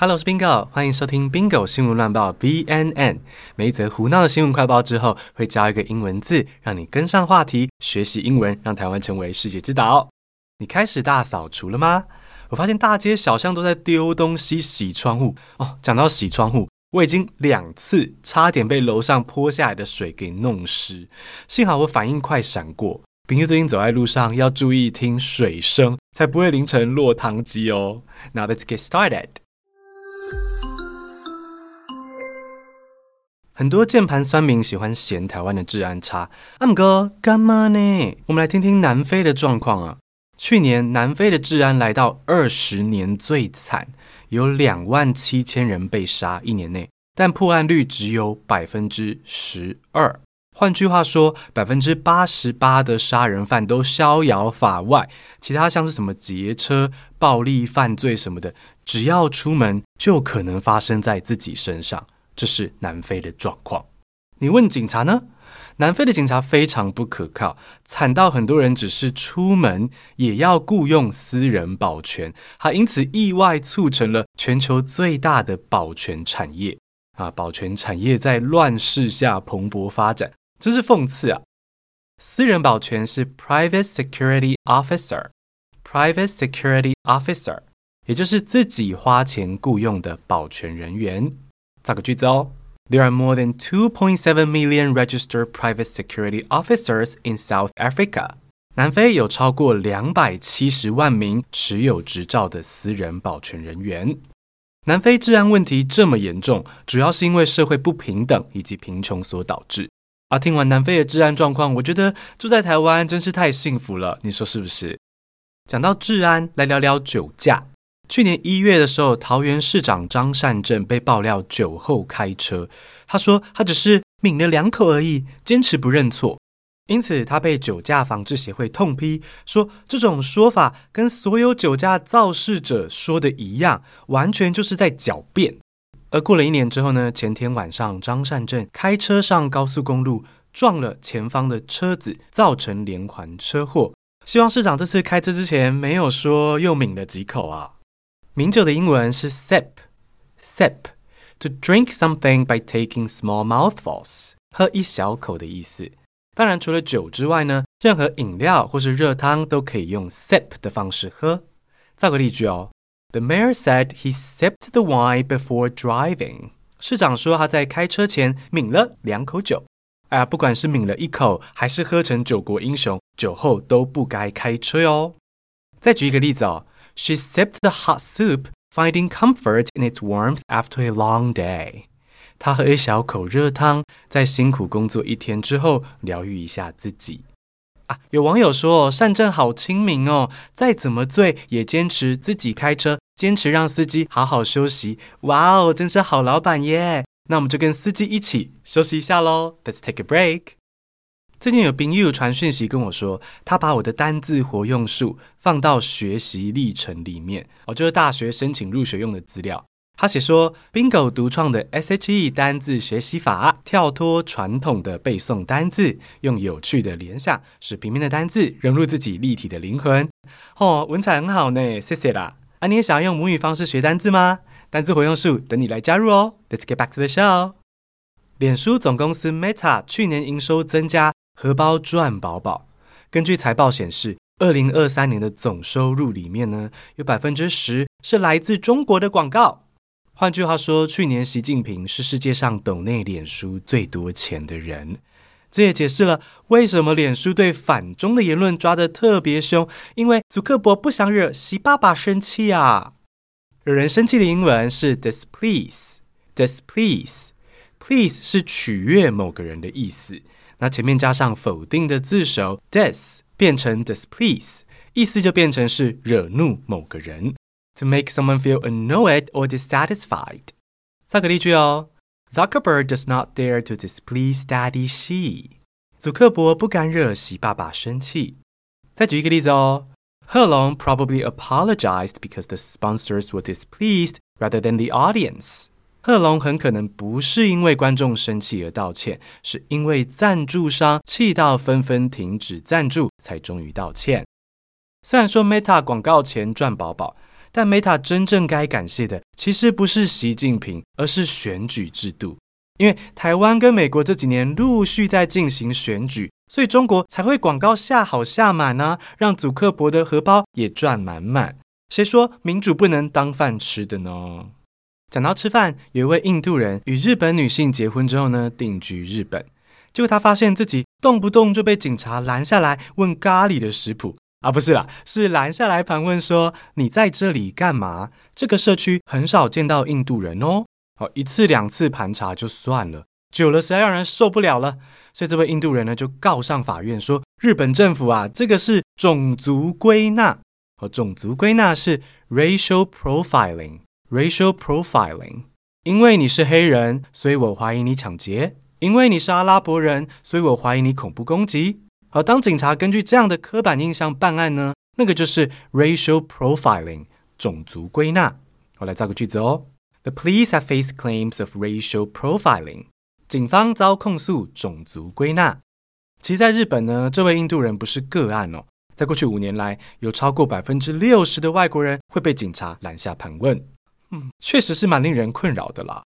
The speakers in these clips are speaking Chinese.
Hello，我是 Bingo，欢迎收听 Bingo 新闻乱报 BNN。每一则胡闹的新闻快报之后，会教一个英文字，让你跟上话题，学习英文，让台湾成为世界之岛。你开始大扫除了吗？我发现大街小巷都在丢东西、洗窗户。哦，讲到洗窗户，我已经两次差点被楼上泼下来的水给弄湿，幸好我反应快闪过。平时最近走在路上要注意听水声，才不会淋成落汤鸡哦。Now let's get started. 很多键盘酸民喜欢嫌台湾的治安差，阿姆哥干嘛呢？我们来听听南非的状况啊。去年南非的治安来到二十年最惨，有两万七千人被杀一年内，但破案率只有百分之十二。换句话说，百分之八十八的杀人犯都逍遥法外，其他像是什么劫车、暴力犯罪什么的，只要出门就可能发生在自己身上。这是南非的状况。你问警察呢？南非的警察非常不可靠，惨到很多人只是出门也要雇佣私人保全，还因此意外促成了全球最大的保全产业。啊，保全产业在乱世下蓬勃发展，真是讽刺啊！私人保全是 private security officer，private security officer，也就是自己花钱雇佣的保全人员。造个句子哦，There are more than 2.7 million registered private security officers in South Africa。南非有超过两百七十万名持有执照的私人保全人员。南非治安问题这么严重，主要是因为社会不平等以及贫穷所导致。啊，听完南非的治安状况，我觉得住在台湾真是太幸福了，你说是不是？讲到治安，来聊聊酒驾。去年一月的时候，桃园市长张善政被爆料酒后开车。他说他只是抿了两口而已，坚持不认错。因此，他被酒驾防治协会痛批，说这种说法跟所有酒驾肇事者说的一样，完全就是在狡辩。而过了一年之后呢，前天晚上，张善政开车上高速公路，撞了前方的车子，造成连环车祸。希望市长这次开车之前没有说又抿了几口啊。抿酒的英文是 sip，sip，to drink something by taking small mouthfuls，喝一小口的意思。当然，除了酒之外呢，任何饮料或是热汤都可以用 sip 的方式喝。造个例句哦，The mayor said he sipped the wine before driving。市长说他在开车前抿了两口酒。哎呀，不管是抿了一口，还是喝成酒国英雄，酒后都不该开车哦。再举一个例子哦。She sipped the hot soup, finding comfort in its warmth after a long day. 她喝一小口热汤，在辛苦工作一天之后，疗愈一下自己。啊，有网友说善政好亲民哦，再怎么醉也坚持自己开车，坚持让司机好好休息。哇哦，真是好老板耶！那我们就跟司机一起休息一下喽。Let's take a break. 最近有朋友传讯息跟我说，他把我的单字活用术放到学习历程里面，哦，就是大学申请入学用的资料。他写说，Bingo 独创的 SHE 单字学习法，跳脱传统的背诵单字，用有趣的联想，使平面的单字融入自己立体的灵魂。哦，文采很好呢，谢谢啦。啊，你也想要用母语方式学单字吗？单字活用术等你来加入哦。Let's get back to the show。脸书总公司 Meta 去年营收增加。荷包赚饱饱。根据财报显示，二零二三年的总收入里面呢，有百分之十是来自中国的广告。换句话说，去年习近平是世界上抖内脸书最多钱的人。这也解释了为什么脸书对反中的言论抓得特别凶，因为祖克伯不想惹习爸爸生气啊。惹人生气的英文是 displease，displease，please 是取悦某个人的意思。那前面加上否定的字首 dis 变成 displease，意思就变成是惹怒某个人。To make someone feel annoyed or dissatisfied。造个例句哦，Zuckerberg does not dare to displease Daddy Xi。祖克伯不敢惹习爸爸生气。再举一个例子哦贺龙 probably apologized because the sponsors were displeased rather than the audience。 贺龙很可能不是因为观众生气而道歉，是因为赞助商气到纷纷停止赞助，才终于道歉。虽然说 Meta 广告钱赚饱饱，但 Meta 真正该感谢的，其实不是习近平，而是选举制度。因为台湾跟美国这几年陆续在进行选举，所以中国才会广告下好下满呢、啊，让祖克伯的荷包也赚满满。谁说民主不能当饭吃的呢？讲到吃饭，有一位印度人与日本女性结婚之后呢，定居日本。结果他发现自己动不动就被警察拦下来问咖喱的食谱啊，不是啦，是拦下来盘问说，你在这里干嘛？这个社区很少见到印度人哦。好，一次两次盘查就算了，久了实在让人受不了了。所以这位印度人呢就告上法院说，日本政府啊，这个是种族归纳。和种族归纳是 racial profiling racial profiling。因为你是黑人，所以我怀疑你抢劫；因为你是阿拉伯人，所以我怀疑你恐怖攻击。而，当警察根据这样的刻板印象办案呢，那个就是 racial profiling，种族归纳。我来造个句子哦：The police have faced claims of racial profiling。警方遭控诉种族归纳。其实，在日本呢，这位印度人不是个案哦。在过去五年来，有超过百分之六十的外国人会被警察拦下盘问。嗯，确实是蛮令人困扰的啦。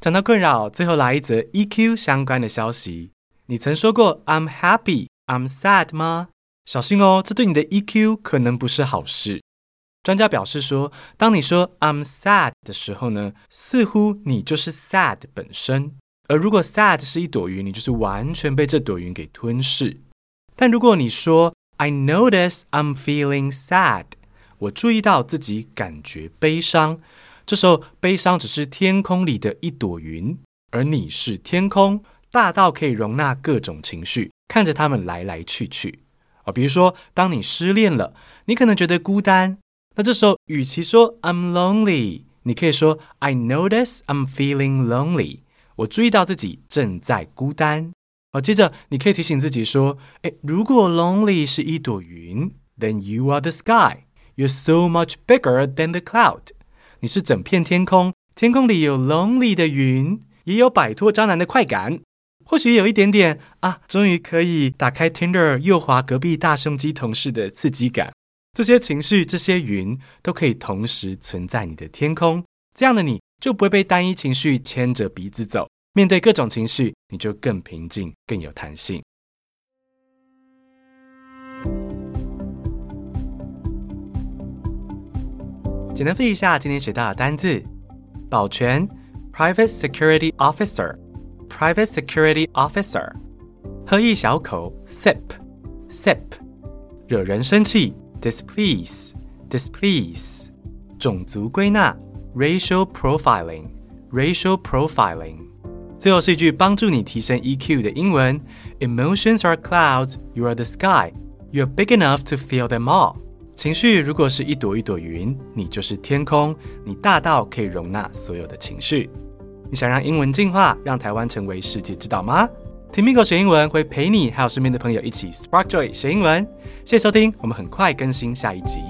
讲到困扰，最后来一则 EQ 相关的消息。你曾说过 "I'm happy, I'm sad" 吗？小心哦，这对你的 EQ 可能不是好事。专家表示说，当你说 "I'm sad" 的时候呢，似乎你就是 sad 本身。而如果 sad 是一朵云，你就是完全被这朵云给吞噬。但如果你说 I notice I'm feeling sad。我注意到自己感觉悲伤。这时候，悲伤只是天空里的一朵云，而你是天空，大到可以容纳各种情绪，看着它们来来去去。啊，比如说，当你失恋了，你可能觉得孤单。那这时候，与其说 I'm lonely，你可以说 I notice I'm feeling lonely。我注意到自己正在孤单。好，接着你可以提醒自己说：“诶，如果 lonely 是一朵云，then you are the sky. You're so much bigger than the cloud。你是整片天空，天空里有 lonely 的云，也有摆脱渣男的快感，或许有一点点啊，终于可以打开 Tinder 右滑隔壁大胸肌同事的刺激感。这些情绪，这些云，都可以同时存在你的天空。这样的你就不会被单一情绪牵着鼻子走。”面对各种情绪，你就更平静、更有弹性。简单复习一下今天学到的单字：保全 （Private Security Officer），Private Security Officer；喝一小口 （Sip），Sip；惹人生气 （Displease），Displease；种族归纳 （Racial Profiling），Racial Profiling。最后是一句帮助你提升 EQ 的英文：Emotions are clouds, you are the sky. You are big enough to feel them all. 情绪如果是一朵一朵云，你就是天空，你大到可以容纳所有的情绪。你想让英文进化，让台湾成为世界之岛吗？听 Migo 学英文会陪你还有身边的朋友一起 Spark Joy 学英文。谢谢收听，我们很快更新下一集。